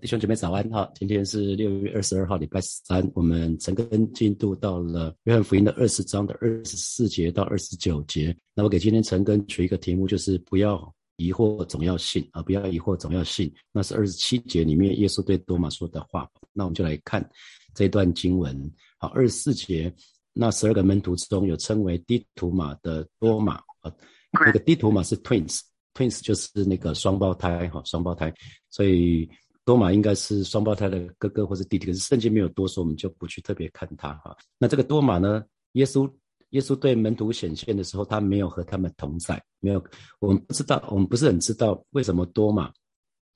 弟兄姐妹早安哈！今天是六月二十二号，礼拜三。我们陈根进度到了约翰福音的二十章的二十四节到二十九节。那我给今天陈根取一个题目，就是不要疑惑，总要信啊！不要疑惑，总要信。那是二十七节里面耶稣对多马说的话。那我们就来看这段经文。好，二十四节，那十二个门徒之中有称为低图马的多马啊，那个低图马是 twins，twins 就是那个双胞胎哈，双胞胎，所以。多马应该是双胞胎的哥哥或者弟弟，可是圣经没有多说，我们就不去特别看他哈。那这个多马呢？耶稣耶稣对门徒显现的时候，他没有和他们同在，没有，我们不知道，我们不是很知道为什么多马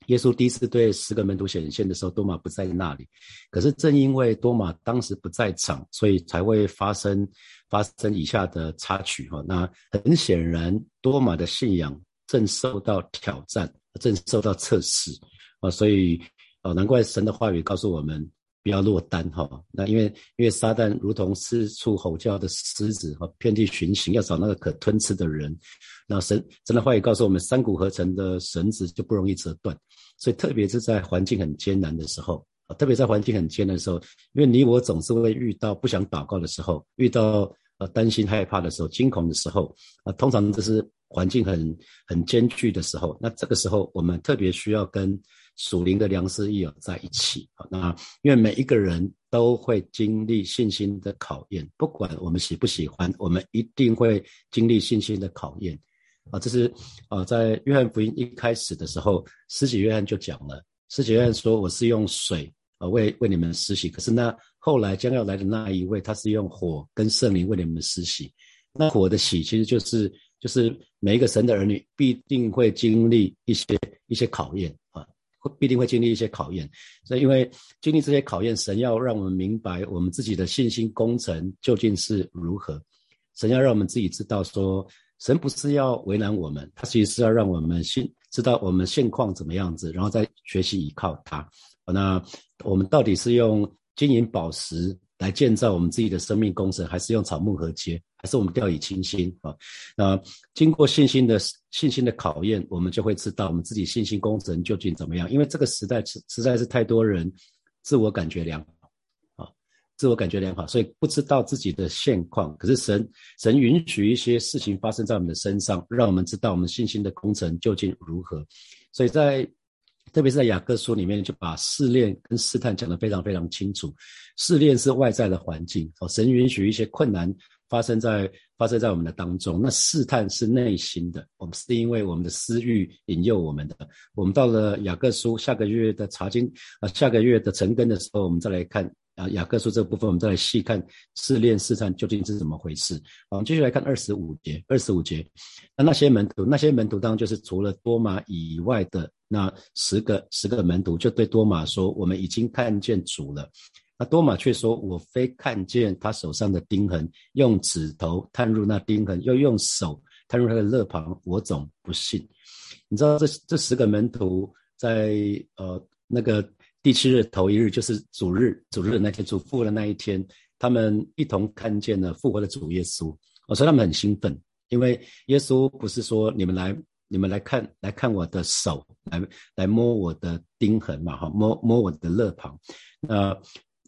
耶稣第一次对十个门徒显现的时候，多马不在那里。可是正因为多马当时不在场，所以才会发生发生以下的插曲哈。那很显然，多马的信仰正受到挑战，正受到测试。啊，所以，哦，难怪神的话语告诉我们不要落单哈。那因为，因为撒旦如同四处吼叫的狮子哈，遍地寻行，要找那个可吞吃的人。那神神的话语告诉我们，三股合成的绳子就不容易折断。所以，特别是在环境很艰难的时候，啊特别在环境很艰难的时候，因为你我总是会遇到不想祷告的时候，遇到呃担心害怕的时候，惊恐的时候，啊，通常这是环境很很艰巨的时候。那这个时候，我们特别需要跟。属灵的良师益友在一起啊，那因为每一个人都会经历信心的考验，不管我们喜不喜欢，我们一定会经历信心的考验啊。这是啊，在约翰福音一开始的时候，施洗约翰就讲了，施洗约翰说：“我是用水啊为为你们施洗，可是那后来将要来的那一位，他是用火跟圣灵为你们施洗。那火的洗其实就是就是每一个神的儿女必定会经历一些一些考验啊。”必定会经历一些考验，所以因为经历这些考验，神要让我们明白我们自己的信心工程究竟是如何。神要让我们自己知道，说神不是要为难我们，他其实是要让我们信知道我们现况怎么样子，然后再学习依靠他。那我们到底是用金银宝石来建造我们自己的生命工程，还是用草木合接？还是我们掉以轻心啊？那经过信心的信心的考验，我们就会知道我们自己信心工程究竟怎么样。因为这个时代实实在是太多人自我感觉良好啊，自我感觉良好，所以不知道自己的现况。可是神神允许一些事情发生在我们的身上，让我们知道我们信心的工程究竟如何。所以在特别是在雅各书里面，就把试炼跟试探讲得非常非常清楚。试炼是外在的环境哦，神允许一些困难。发生在发生在我们的当中，那试探是内心的，我们是因为我们的私欲引诱我们的。我们到了雅各书下个月的查经啊，下个月的成根的时候，我们再来看啊雅各书这部分，我们再来细看试炼试探究竟是怎么回事。好我们继续来看二十五节，二十五节，那那些门徒，那些门徒当中就是除了多马以外的那十个十个门徒，就对多马说：“我们已经看见主了。”那多马却说：“我非看见他手上的钉痕，用指头探入那钉痕，又用手探入他的肋旁，我总不信。”你知道这这十个门徒在呃那个第七日头一日，就是主日主日的那天主复活的那一天，他们一同看见了复活的主耶稣。我说他们很兴奋，因为耶稣不是说你们来你们来看来看我的手，来来摸我的钉痕嘛，哈，摸摸我的肋旁，那。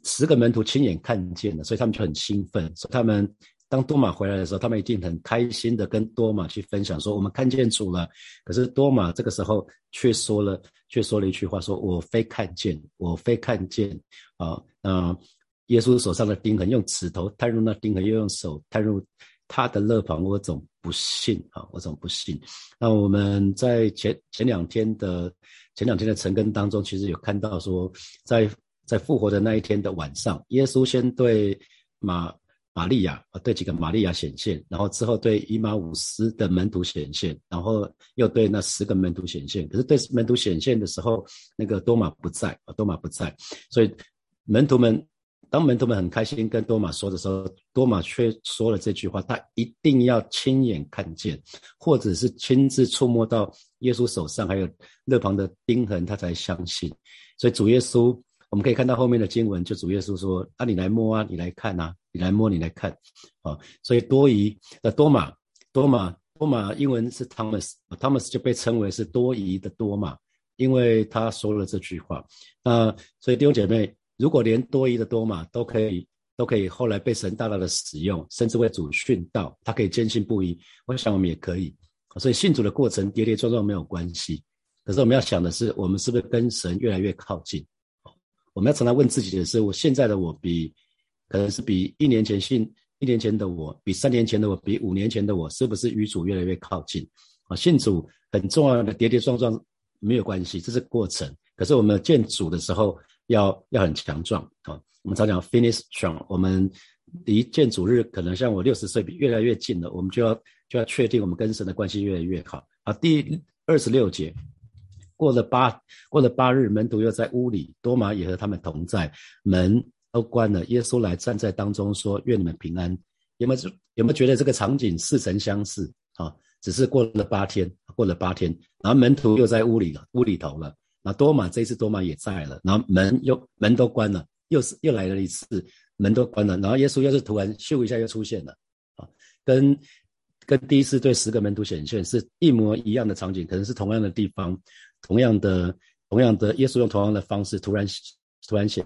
十个门徒亲眼看见了，所以他们就很兴奋。所以他们当多马回来的时候，他们一定很开心的跟多马去分享说：“我们看见主了。”可是多马这个时候却说了，却说了一句话：“说我非看见，我非看见啊！那耶稣手上的钉痕，用指头探入那钉痕，又用手探入他的肋旁，我总不信啊！我总不信。”那我们在前前两天的前两天的晨更当中，其实有看到说在。在复活的那一天的晚上，耶稣先对马玛利亚啊，对几个玛利亚显现，然后之后对以马五斯的门徒显现，然后又对那十个门徒显现。可是对门徒显现的时候，那个多马不在啊，多马不在，所以门徒们当门徒们很开心跟多马说的时候，多马却说了这句话：他一定要亲眼看见，或者是亲自触摸到耶稣手上还有肋旁的钉痕，他才相信。所以主耶稣。我们可以看到后面的经文，就主耶稣说：“啊，你来摸啊，你来看啊，你来摸，你来看。”啊，所以多疑的多马，多马，多马，英文是 Thomas，Thomas 就被称为是多疑的多马，因为他说了这句话。那所以弟兄姐妹，如果连多疑的多马都可以都可以后来被神大大的使用，甚至为主殉道，他可以坚信不疑，我想我们也可以。所以信主的过程跌跌撞撞没有关系，可是我们要想的是，我们是不是跟神越来越靠近？我们要常常问自己的是：我现在的我比可能是比一年前信一年前的我，比三年前的我，比五年前的我，是不是与主越来越靠近？啊，信主很重要的跌跌撞撞没有关系，这是过程。可是我们见主的时候要要很强壮啊。我们常讲 finish strong。我们离见主日可能像我六十岁越来越近了，我们就要就要确定我们跟神的关系越来越好。啊，第二十六节。过了八过了八日，门徒又在屋里，多马也和他们同在，门都关了。耶稣来站在当中说：“愿你们平安。”有没有有没有觉得这个场景似曾相识？啊，只是过了八天，过了八天，然后门徒又在屋里了，屋里头了。那多马这一次多马也在了，然后门又门都关了，又是又来了一次，门都关了。然后耶稣又是突然咻一下又出现了，啊，跟跟第一次对十个门徒显现是一模一样的场景，可能是同样的地方。同样的，同样的，耶稣用同样的方式突然突然显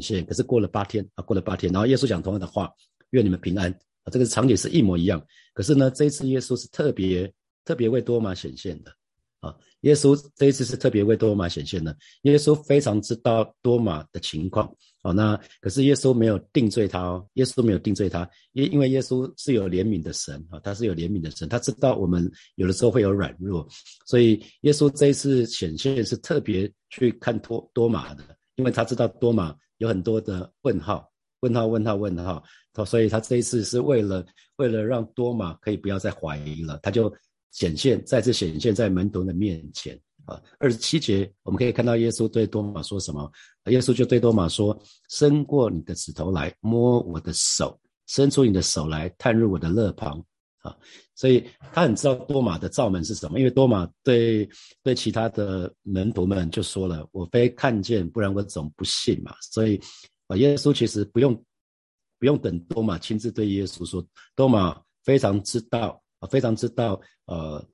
现，可是过了八天啊，过了八天，然后耶稣讲同样的话，愿你们平安啊，这个场景是一模一样。可是呢，这一次耶稣是特别特别为多玛显现的。啊，耶稣这一次是特别为多玛显现的。耶稣非常知道多玛的情况，哦，那可是耶稣没有定罪他哦，耶稣没有定罪他，因因为耶稣是有怜悯的神啊，他是有怜悯的神，他知道我们有的时候会有软弱，所以耶稣这一次显现是特别去看多多马的，因为他知道多马有很多的问号，问号，问号，问号，他所以他这一次是为了为了让多马可以不要再怀疑了，他就。显现再次显现在门徒的面前啊！二十七节我们可以看到耶稣对多马说什么？耶稣就对多马说：“伸过你的指头来摸我的手，伸出你的手来探入我的肋旁。”啊！所以他很知道多马的罩门是什么，因为多马对对其他的门徒们就说了：“我非看见，不然我总不信嘛。”所以啊，耶稣其实不用不用等多马亲自对耶稣说，多马非常知道啊。非常知道，呃，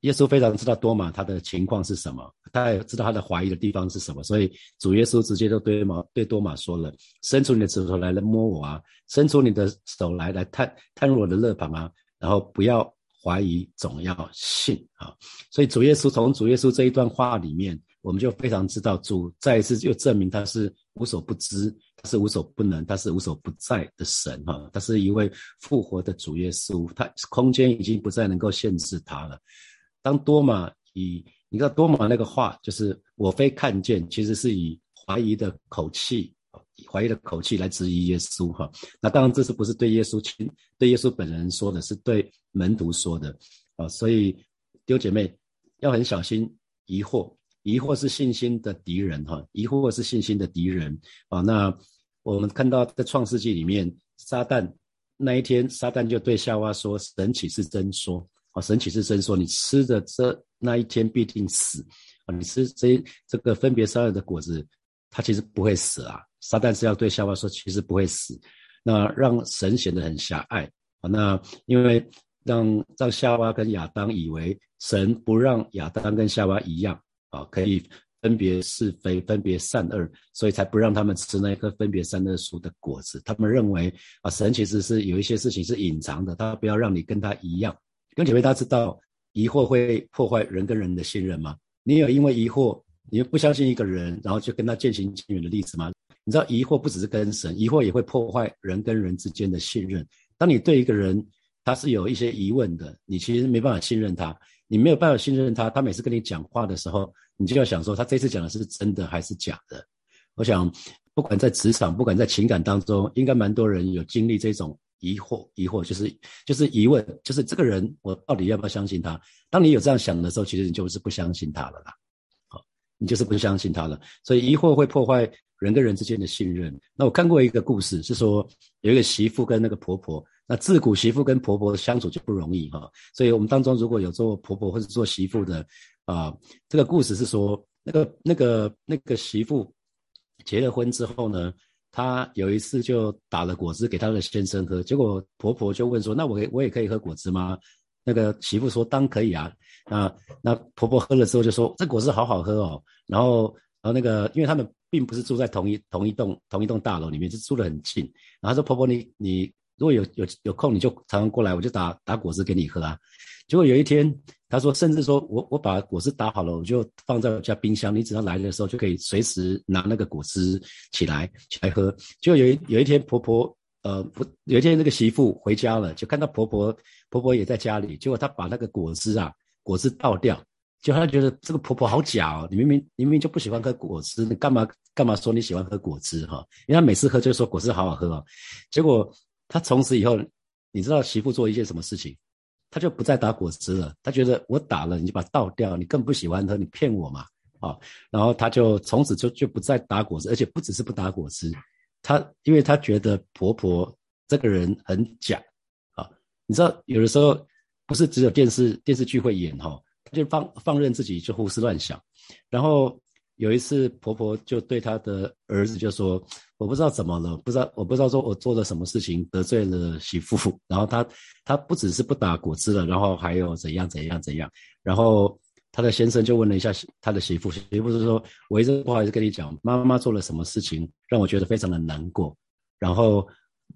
耶稣非常知道多马他的情况是什么，他也知道他的怀疑的地方是什么，所以主耶稣直接就对马对多马说了：“伸出你的指头来来摸我啊，伸出你的手来来探探入我的肋旁啊，然后不要怀疑，总要信啊。”所以主耶稣从主耶稣这一段话里面，我们就非常知道主再一次又证明他是无所不知。他是无所不能，他是无所不在的神哈，他是一位复活的主耶稣，他空间已经不再能够限制他了。当多马以你知道多马那个话，就是我非看见，其实是以怀疑的口气，怀疑的口气来质疑耶稣哈。那当然这是不是对耶稣亲对耶稣本人说的，是对门徒说的啊。所以丢姐妹要很小心疑惑。疑惑是信心的敌人，哈！疑惑是信心的敌人啊。那我们看到在创世纪里面，撒旦那一天，撒旦就对夏娃说：“神岂是真说？啊，神岂是真说？你吃的这那一天必定死啊！你吃这这个分别善恶的果子，他其实不会死啊。撒旦是要对夏娃说，其实不会死。那让神显得很狭隘啊。那因为让让夏娃跟亚当以为神不让亚当跟夏娃一样。啊，可以分别是非，分别善恶，所以才不让他们吃那一颗分别善恶树的果子。他们认为啊，神其实是有一些事情是隐藏的，他不要让你跟他一样。跟姐妹，大家知道疑惑会破坏人跟人的信任吗？你有因为疑惑，你不相信一个人，然后就跟他渐行渐远的例子吗？你知道疑惑不只是跟神，疑惑也会破坏人跟人之间的信任。当你对一个人他是有一些疑问的，你其实没办法信任他。你没有办法信任他，他每次跟你讲话的时候，你就要想说，他这次讲的是真的还是假的？我想，不管在职场，不管在情感当中，应该蛮多人有经历这种疑惑，疑惑就是就是疑问，就是这个人我到底要不要相信他？当你有这样想的时候，其实你就是不相信他了啦。好，你就是不相信他了。所以疑惑会破坏人跟人之间的信任。那我看过一个故事，是说有一个媳妇跟那个婆婆。那自古媳妇跟婆婆相处就不容易哈，所以我们当中如果有做婆婆或者做媳妇的，啊，这个故事是说，那个那个那个媳妇结了婚之后呢，她有一次就打了果汁给她的先生喝，结果婆婆就问说，那我我也可以喝果汁吗？那个媳妇说当可以啊，那那婆婆喝了之后就说这果汁好好喝哦，然后然后那个因为他们并不是住在同一同一栋同一栋大楼里面，是住得很近，然后说婆婆你你如果有有有空你就常常过来，我就打打果汁给你喝啊。结果有一天他说，甚至说我我把果汁打好了，我就放在我家冰箱，你只要来的时候就可以随时拿那个果汁起来起来喝。就有一有一天婆婆。呃，不，有一天那个媳妇回家了，就看到婆婆，婆婆也在家里。结果她把那个果汁啊，果汁倒掉，就她觉得这个婆婆好假哦，你明明你明明就不喜欢喝果汁，你干嘛干嘛说你喜欢喝果汁哈？因为她每次喝就说果汁好好喝哦。结果她从此以后，你知道媳妇做一件什么事情？她就不再打果汁了。她觉得我打了你就把它倒掉，你更不喜欢喝，你骗我嘛啊？然后她就从此就就不再打果汁，而且不只是不打果汁。她因为她觉得婆婆这个人很假啊，你知道有的时候不是只有电视电视剧会演哈，就放放任自己就胡思乱想。然后有一次婆婆就对她的儿子就说：“我不知道怎么了，不知道我不知道说我做了什么事情得罪了媳妇。”然后她，她不只是不打果汁了，然后还有怎样怎样怎样，然后。他的先生就问了一下他的媳妇，媳妇是说：“我一直不好意思跟你讲，妈妈做了什么事情让我觉得非常的难过。”然后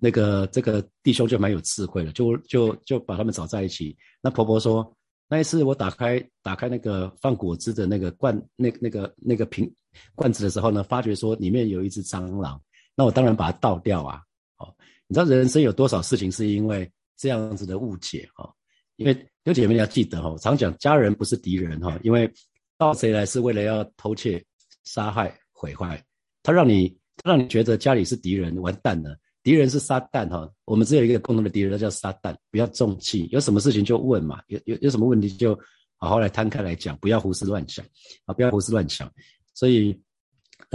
那个这个弟兄就蛮有智慧的，就就就把他们找在一起。那婆婆说：“那一次我打开打开那个放果汁的那个罐，那那个那个瓶罐子的时候呢，发觉说里面有一只蟑螂。那我当然把它倒掉啊。哦，你知道人生有多少事情是因为这样子的误解哦？因为有姐妹要记得哈，常讲家人不是敌人哈，因为盗贼来是为了要偷窃、杀害、毁坏。他让你，他让你觉得家里是敌人，完蛋了。敌人是撒旦哈，我们只有一个共同的敌人，那叫撒旦。不要重气，有什么事情就问嘛，有有有什么问题就好好来摊开来讲，不要胡思乱想啊，不要胡思乱想。所以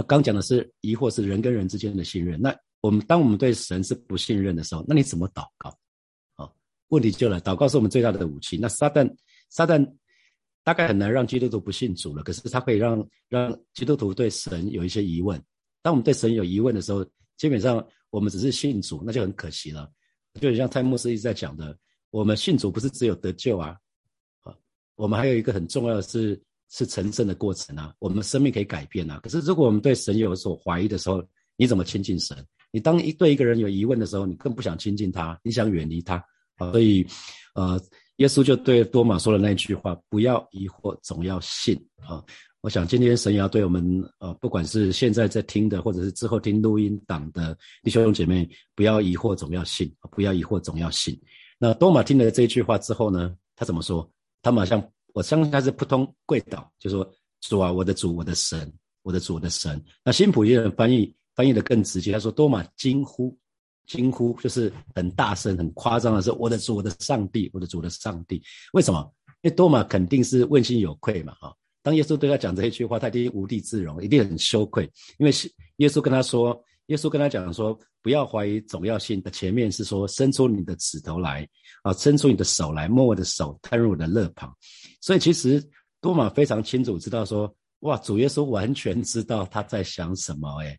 刚讲的是疑惑是人跟人之间的信任。那我们当我们对神是不信任的时候，那你怎么祷告？问题就来，祷告是我们最大的武器。那撒旦，撒旦大概很难让基督徒不信主了，可是他可以让让基督徒对神有一些疑问。当我们对神有疑问的时候，基本上我们只是信主，那就很可惜了。就像泰牧师一直在讲的，我们信主不是只有得救啊，啊，我们还有一个很重要的是是成圣的过程啊，我们生命可以改变啊。可是如果我们对神有所怀疑的时候，你怎么亲近神？你当一对一个人有疑问的时候，你更不想亲近他，你想远离他。所以，呃，耶稣就对多马说了那句话：“不要疑惑，总要信。”啊，我想今天神要对我们，呃，不管是现在在听的，或者是之后听录音档的弟兄姐妹，不要疑惑，总要信。不要疑惑，总要信。那多马听了这句话之后呢，他怎么说？他马上，我相信他是扑通跪倒，就说：“主啊，我的主，我的神，我的主，我的神。”那新普音翻译翻译的更直接，他说：“多马惊呼。”惊呼就是很大声、很夸张的说：“我的主，我的上帝，我的主的上帝。”为什么？因为多马肯定是问心有愧嘛，哈。当耶稣对他讲这一句话，他一定无地自容，一定很羞愧。因为耶稣跟他说，耶稣跟他讲说：“不要怀疑，总要信。”的前面是说：“伸出你的指头来，啊，伸出你的手来，摸我的手，探入我的肋旁。”所以其实多马非常清楚知道说：“哇，主耶稣完全知道他在想什么。”哎，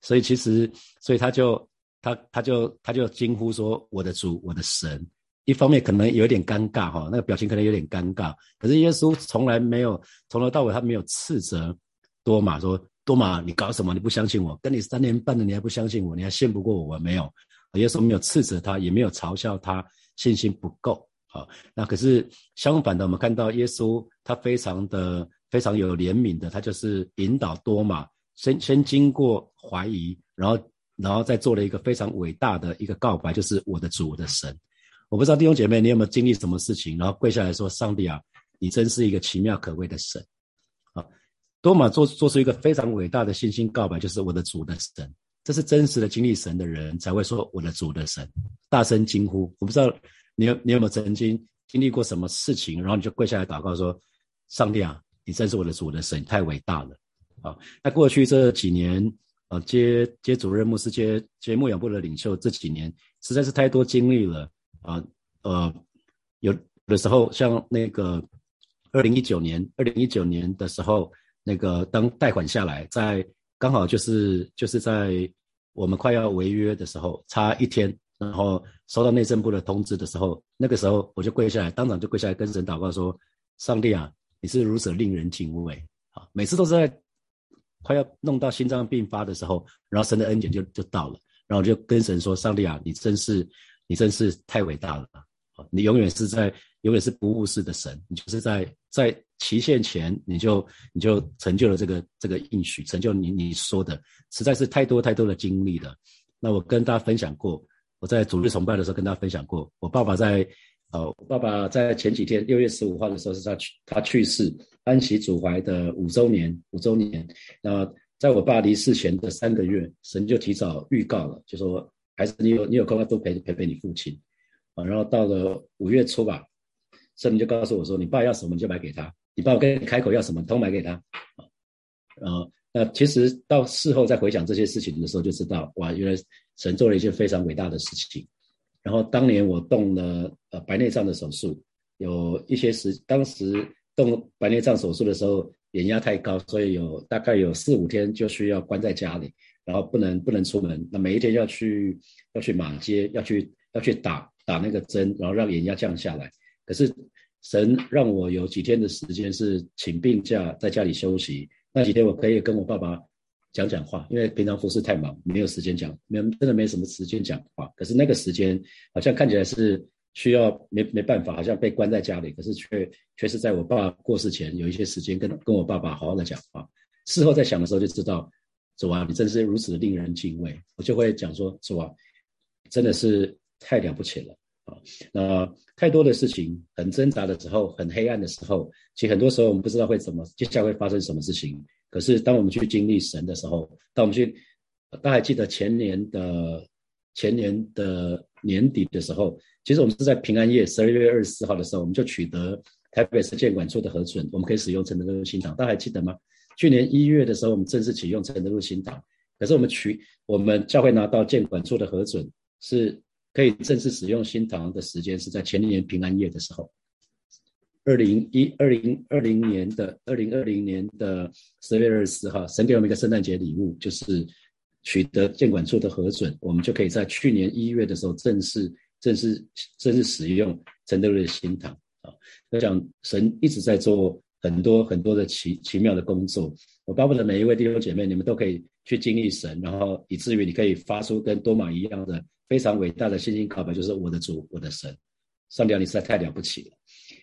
所以其实，所以他就。他他就他就惊呼说：“我的主，我的神！”一方面可能有点尴尬哈，那个表情可能有点尴尬。可是耶稣从来没有从头到尾他没有斥责多马说：“多马，你搞什么？你不相信我？跟你三年半了，你还不相信我？你还信不过我？”我没有，耶稣没有斥责他，也没有嘲笑他信心不够。好，那可是相反的，我们看到耶稣他非常的非常有怜悯的，他就是引导多马先先经过怀疑，然后。然后再做了一个非常伟大的一个告白，就是我的主，我的神。我不知道弟兄姐妹，你有没有经历什么事情，然后跪下来说：“上帝啊，你真是一个奇妙可畏的神。”啊，多马做做出一个非常伟大的信心告白，就是我的主的神。这是真实的经历神的人才会说我的主的神，大声惊呼。我不知道你有你有没有曾经经历过什么事情，然后你就跪下来祷告说：“上帝啊，你真是我的主的神，太伟大了。”啊，那过去这几年。啊，接接主任牧师，接接牧养部的领袖，这几年实在是太多经历了啊。呃，有的时候像那个二零一九年，二零一九年的时候，那个当贷款下来，在刚好就是就是在我们快要违约的时候，差一天，然后收到内政部的通知的时候，那个时候我就跪下来，当场就跪下来跟神祷告说：“上帝啊，你是如此令人敬畏啊！每次都是在快要弄到心脏病发的时候，然后神的恩典就就到了，然后我就跟神说：上帝啊，你真是你真是太伟大了啊！你永远是在永远是不误事的神，你就是在在期限前你就你就成就了这个这个应许，成就你你说的，实在是太多太多的经历了。那我跟大家分享过。”我在主日崇拜的时候跟大家分享过，我爸爸在，呃，爸爸在前几天六月十五号的时候是他去他去世，安息主怀的五周年，五周年。那在我爸离世前的三个月，神就提早预告了，就说孩子你有你有空要多陪陪陪你父亲，啊，然后到了五月初吧，神就告诉我说，你爸要什么你就买给他，你爸跟你开口要什么都买给他，啊，然后那其实到事后再回想这些事情的时候，就知道哇，原来。神做了一件非常伟大的事情，然后当年我动了呃白内障的手术，有一些时当时动白内障手术的时候，眼压太高，所以有大概有四五天就需要关在家里，然后不能不能出门，那每一天要去要去马街，要去要去打打那个针，然后让眼压降下来。可是神让我有几天的时间是请病假在家里休息，那几天我可以跟我爸爸。讲讲话，因为平常服侍太忙，没有时间讲，没真的没什么时间讲话。可是那个时间好像看起来是需要没没办法，好像被关在家里，可是却却是在我爸过世前有一些时间跟跟我爸爸好好的讲话。事后在想的时候就知道，主啊，你真是如此的令人敬畏。我就会讲说，主啊，真的是太了不起了啊！那太多的事情很挣扎的时候，很黑暗的时候，其实很多时候我们不知道会怎么接下来会发生什么事情。可是，当我们去经历神的时候，当我们去，大家还记得前年的前年的年底的时候，其实我们是在平安夜十二月二十四号的时候，我们就取得台北市监管处的核准，我们可以使用承德路新堂。大家还记得吗？去年一月的时候，我们正式启用承德路新堂。可是我们取我们教会拿到监管处的核准，是可以正式使用新堂的时间是在前年平安夜的时候。二零一二零二零年的二零二零年的十月二十四号，神给我们一个圣诞节礼物，就是取得监管处的核准，我们就可以在去年一月的时候正式正式正式使用承德的新堂啊。我想神一直在做很多很多的奇奇妙的工作，我巴不得每一位弟兄姐妹，你们都可以去经历神，然后以至于你可以发出跟多玛一样的非常伟大的信心告白，就是我的主，我的神，上帝，你实在太了不起了。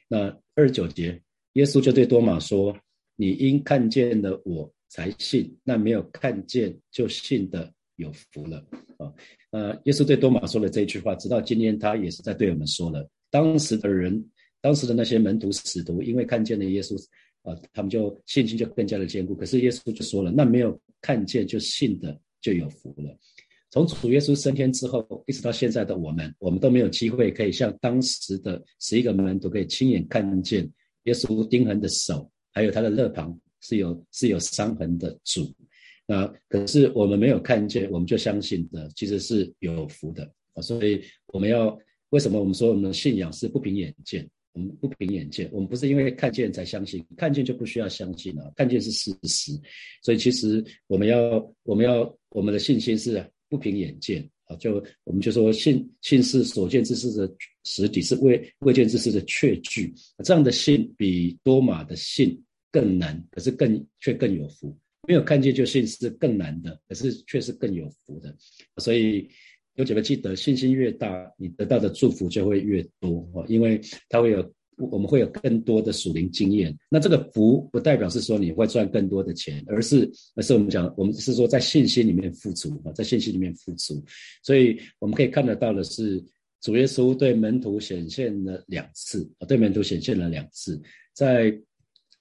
那二十九节，耶稣就对多马说：“你因看见了我才信，那没有看见就信的有福了。”啊，那耶稣对多马说了这一句话，直到今天他也是在对我们说了。当时的人，当时的那些门徒使徒，因为看见了耶稣，啊，他们就信心就更加的坚固。可是耶稣就说了：“那没有看见就信的就有福了。”从主耶稣升天之后，一直到现在的我们，我们都没有机会可以像当时的十一个门徒可以亲眼看见耶稣钉痕的手，还有他的肋旁是有是有伤痕的主。那可是我们没有看见，我们就相信的，其实是有福的啊。所以我们要为什么我们说我们的信仰是不凭眼见？我们不凭眼见，我们不是因为看见才相信，看见就不需要相信了，看见是事实。所以其实我们要我们要我们的信心是。不凭眼见啊，就我们就说信信是所见之事的实体，是未未见之事的确据。这样的信比多马的信更难，可是更却更有福。没有看见就信是更难的，可是却是更有福的。所以有几个记得，信心越大，你得到的祝福就会越多哦，因为它会有。我们会有更多的属灵经验。那这个福不代表是说你会赚更多的钱，而是而是我们讲，我们是说在信心里面付出啊，在信心里面付出。所以我们可以看得到的是，主耶稣对门徒显现了两次啊，对门徒显现了两次。在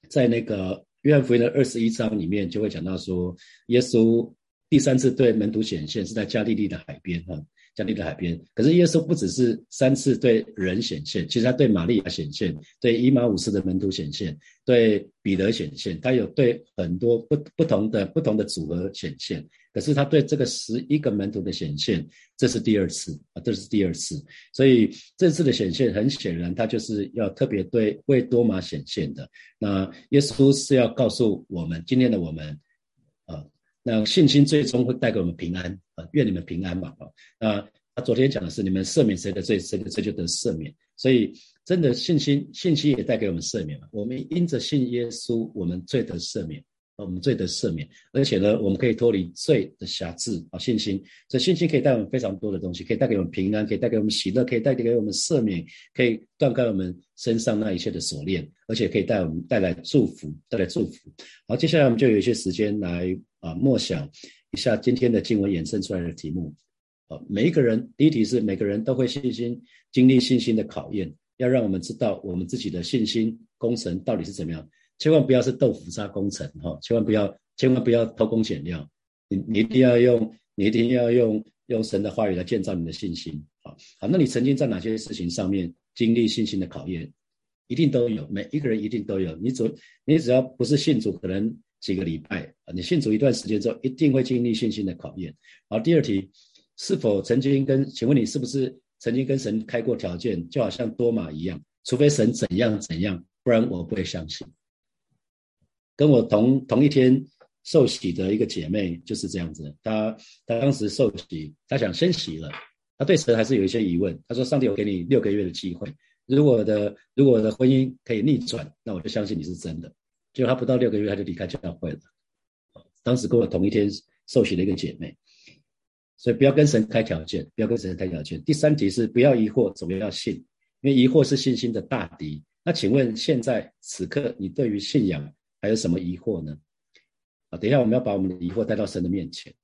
在那个约翰福音的二十一章里面，就会讲到说，耶稣第三次对门徒显现是在加利利的海边哈。加利的海边，可是耶稣不只是三次对人显现，其实他对玛利亚显现，对伊玛五世的门徒显现，对彼得显现，他有对很多不不同的不同的组合显现。可是他对这个十一个门徒的显现，这是第二次啊，这是第二次。所以这次的显现很显然，他就是要特别对为多玛显现的。那耶稣是要告诉我们，今天的我们。那信心最终会带给我们平安啊，愿你们平安嘛啊！那他昨天讲的是你们赦免谁的罪，谁的罪就得赦免。所以真的信心，信心也带给我们赦免嘛。我们因着信耶稣，我们罪得赦免。我们罪的赦免，而且呢，我们可以脱离罪的辖制啊！信心，这信心可以带我们非常多的东西，可以带给我们平安，可以带给我们喜乐，可以带给我们赦免，可以断开我们身上那一切的锁链，而且可以带我们带来祝福，带来祝福。好，接下来我们就有一些时间来啊默想一下今天的经文衍生出来的题目。啊，每一个人，第一题是每个人都会信心经历信心的考验，要让我们知道我们自己的信心工程到底是怎么样。千万不要是豆腐渣工程哈！千万不要，千万不要偷工减料。你你一定要用，你一定要用用神的话语来建造你的信心。好，好，那你曾经在哪些事情上面经历信心的考验？一定都有，每一个人一定都有。你只你只要不是信主，可能几个礼拜啊，你信主一段时间之后，一定会经历信心的考验。好，第二题，是否曾经跟？请问你是不是曾经跟神开过条件？就好像多马一样，除非神怎样怎样，不然我不会相信。跟我同同一天受洗的一个姐妹就是这样子，她她当时受洗，她想先洗了，她对神还是有一些疑问。她说：“上帝，我给你六个月的机会，如果我的如果我的婚姻可以逆转，那我就相信你是真的。”结果她不到六个月，她就离开教会了。当时跟我同一天受洗的一个姐妹，所以不要跟神开条件，不要跟神开条件。第三题是不要疑惑，总要信，因为疑惑是信心的大敌。那请问现在此刻你对于信仰？还有什么疑惑呢？啊，等一下我们要把我们的疑惑带到神的面前。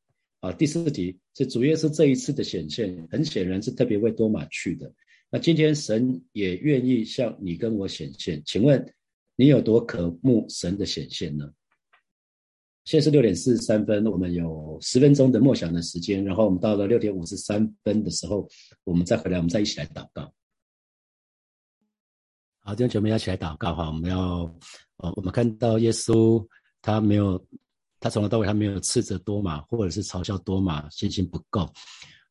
啊，第四题是主耶稣这一次的显现，很显然是特别为多马去的。那今天神也愿意向你跟我显现，请问你有多渴慕神的显现呢？现在是六点四十三分，我们有十分钟的默想的时间，然后我们到了六点五十三分的时候，我们再回来，我们再一起来祷告。好，今天姐妹要起来祷告哈，我们要。哦，我们看到耶稣，他没有，他从头到尾他没有斥责多马，或者是嘲笑多马信心不够，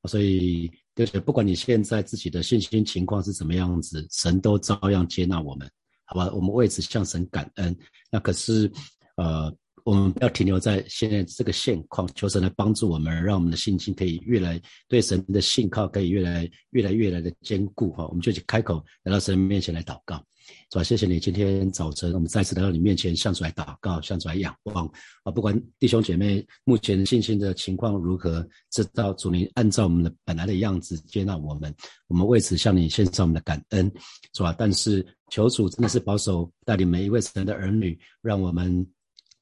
所以就是不管你现在自己的信心情况是什么样子，神都照样接纳我们，好吧？我们为此向神感恩。那可是，呃，我们不要停留在现在这个现况，求神来帮助我们，让我们的信心可以越来对神的信靠可以越来越来越来的坚固哈。我们就去开口来到神面前来祷告。主啊，谢谢你今天早晨，我们再次来到你面前，向主来祷告，向主来仰望啊！不管弟兄姐妹目前信心的情况如何，知道主您按照我们的本来的样子接纳我们，我们为此向你献上我们的感恩，是吧？但是求主真的是保守带领每一位神的儿女，让我们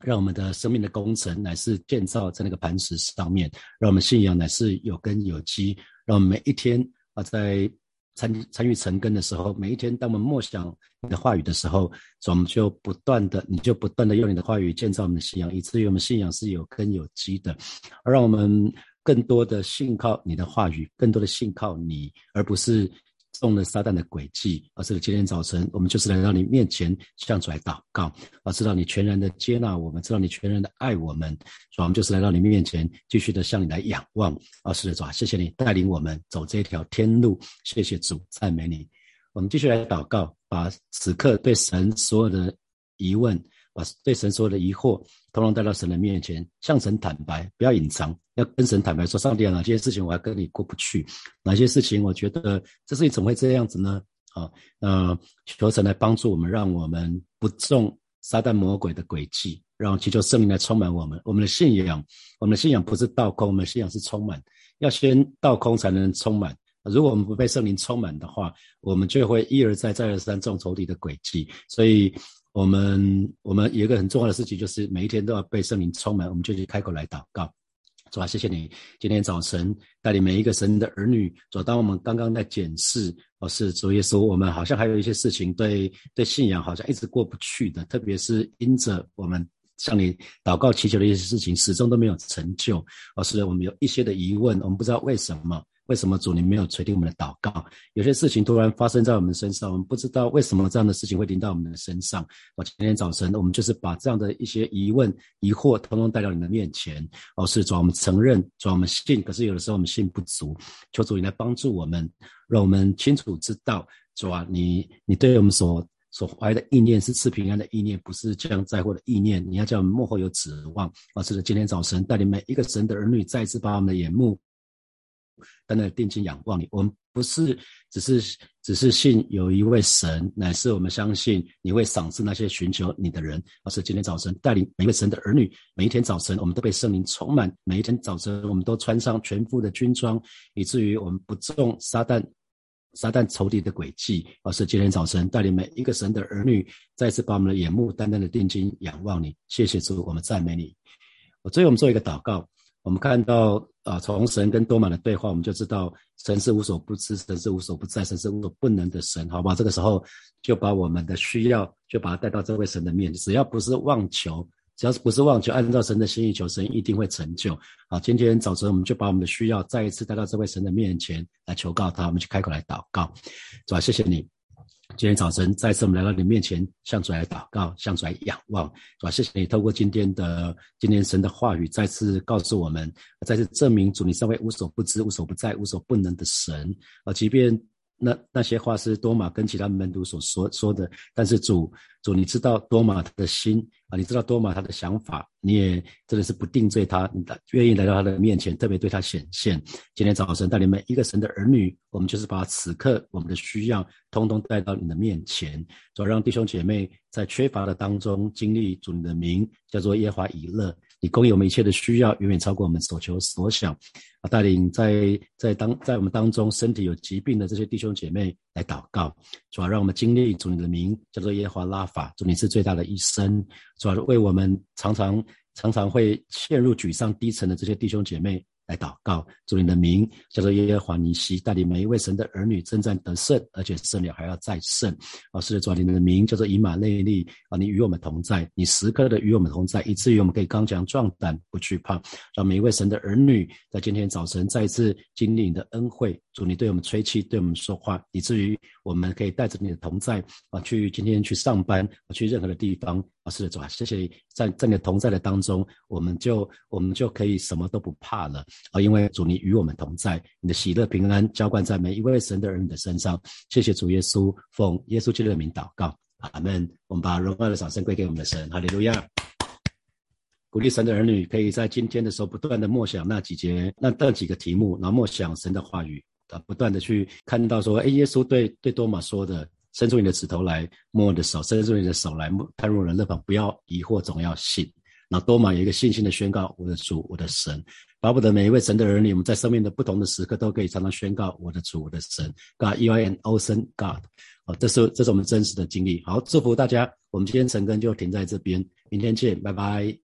让我们的生命的工程乃是建造在那个磐石上面，让我们信仰乃是有根有基，让我们每一天啊在。参参与成根的时候，每一天，当我们默想你的话语的时候，我们就不断的，你就不断的用你的话语建造我们的信仰，以至于我们信仰是有根有基的，而让我们更多的信靠你的话语，更多的信靠你，而不是。中了撒旦的诡计，而是今天早晨，我们就是来到你面前向主来祷告，啊知道你全然的接纳我们，知道你全然的爱我们，所以我们就是来到你面前，继续的向你来仰望。啊，是的，主啊，谢谢你带领我们走这条天路，谢谢主，赞美你。我们继续来祷告，把此刻对神所有的疑问。把对神所有的疑惑，通通带到神的面前，向神坦白，不要隐藏，要跟神坦白说：上帝啊，哪些事情我还跟你过不去？哪些事情我觉得这事情怎么会这样子呢？啊，那求神来帮助我们，让我们不中撒旦魔鬼的诡计，让祈求圣灵来充满我们。我们的信仰，我们的信仰不是倒空，我们的信仰是充满，要先倒空才能充满。如果我们不被圣灵充满的话，我们就会一而再、再而三中仇敌的诡计。所以。我们我们有一个很重要的事情，就是每一天都要被圣灵充满，我们就去开口来祷告。主啊，谢谢你今天早晨带领每一个神的儿女。主，当我们刚刚在检视，哦，是主耶稣，我们好像还有一些事情对对信仰好像一直过不去的，特别是因着我们向你祷告祈求的一些事情，始终都没有成就。哦，是我们有一些的疑问，我们不知道为什么。为什么主你没有垂听我们的祷告？有些事情突然发生在我们身上，我们不知道为什么这样的事情会临到我们的身上。我今天早晨，我们就是把这样的一些疑问、疑惑，通通带到你的面前。哦，是主，我们承认，主，我们信，可是有的时候我们信不足，求主你来帮助我们，让我们清楚知道，主啊，你你对我们所所怀的意念是赐平安的意念，不是将灾祸的意念。你要叫我们幕后有指望。啊，是的，今天早晨带领每一个神的儿女，再次把我们的眼目。单单定睛仰望你。我们不是只是只是信有一位神，乃是我们相信你会赏赐那些寻求你的人。而是今天早晨带领每一位神的儿女，每一天早晨我们都被圣灵充满，每一天早晨我们都穿上全副的军装，以至于我们不中撒旦。撒旦仇敌的诡计，而是今天早晨带领每一个神的儿女，再次把我们的眼目单单的定睛仰望你。谢谢主，我们赞美你。我最后我们做一个祷告。我们看到啊，从神跟多玛的对话，我们就知道神是无所不知，神是无所不在，神是无所不能的神，好吧？这个时候就把我们的需要，就把它带到这位神的面前，只要不是妄求。只要是不是妄求，按照神的心意求，神一定会成就。好，今天早晨我们就把我们的需要再一次带到这位神的面前来求告他。我们去开口来祷告，主啊，谢谢你。今天早晨再次我们来到你面前，向主来祷告，向主来仰望，主啊，谢谢你透过今天的今天神的话语，再次告诉我们，再次证明主你是位无所不知、无所不在、无所不能的神。啊，即便那那些话是多玛跟其他门徒所说说的，但是主主你知道多玛他的心。啊，你知道多玛他的想法，你也真的是不定罪他，你愿意来到他的面前，特别对他显现。今天早晨带领每一个神的儿女，我们就是把此刻我们的需要，通通带到你的面前，主让弟兄姐妹在缺乏的当中经历主你的名，叫做耶华以乐。你供应我们一切的需要，远远超过我们所求所想。啊，带领在在当在我们当中身体有疾病的这些弟兄姐妹来祷告，主要让我们经历主你的名，叫做耶和华拉法，主你是最大的医生。主要为我们常常常常会陷入沮丧低沉的这些弟兄姐妹。来祷告，主你的名叫做耶和华尼西，带领每一位神的儿女征战得胜，而且胜了还要再胜。啊，是的，主你的名叫做以马内利啊，你与我们同在，你时刻的与我们同在，以至于我们可以刚强壮胆，不惧怕。让每一位神的儿女在今天早晨再次经历你的恩惠，主你对我们吹气，对我们说话，以至于我们可以带着你的同在啊，去今天去上班，啊去任何的地方。啊，是的，主啊，谢谢在在你同在的当中，我们就我们就可以什么都不怕了啊，因为主你与我们同在，你的喜乐平安浇灌在每一位神的儿女的身上。谢谢主耶稣，奉耶稣基督的名祷告，阿门。我们把荣耀的掌声归给我们的神，哈利路亚。鼓励神的儿女可以在今天的时候不断的默想那几节那那几个题目，然后默想神的话语啊，不断的去看到说，哎，耶稣对对多马说的。伸出你的指头来摸我的手，伸出你的手来摸探入人的旁，不要疑惑，总要信。那多玛有一个信心的宣告：我的主，我的神，巴不得每一位神的儿女，我们在生命的不同的时刻都可以常常宣告：我的主，我的神，God，You are an awesome God。好，这是这是我们真实的经历。好，祝福大家。我们今天晨更就停在这边，明天见，拜拜。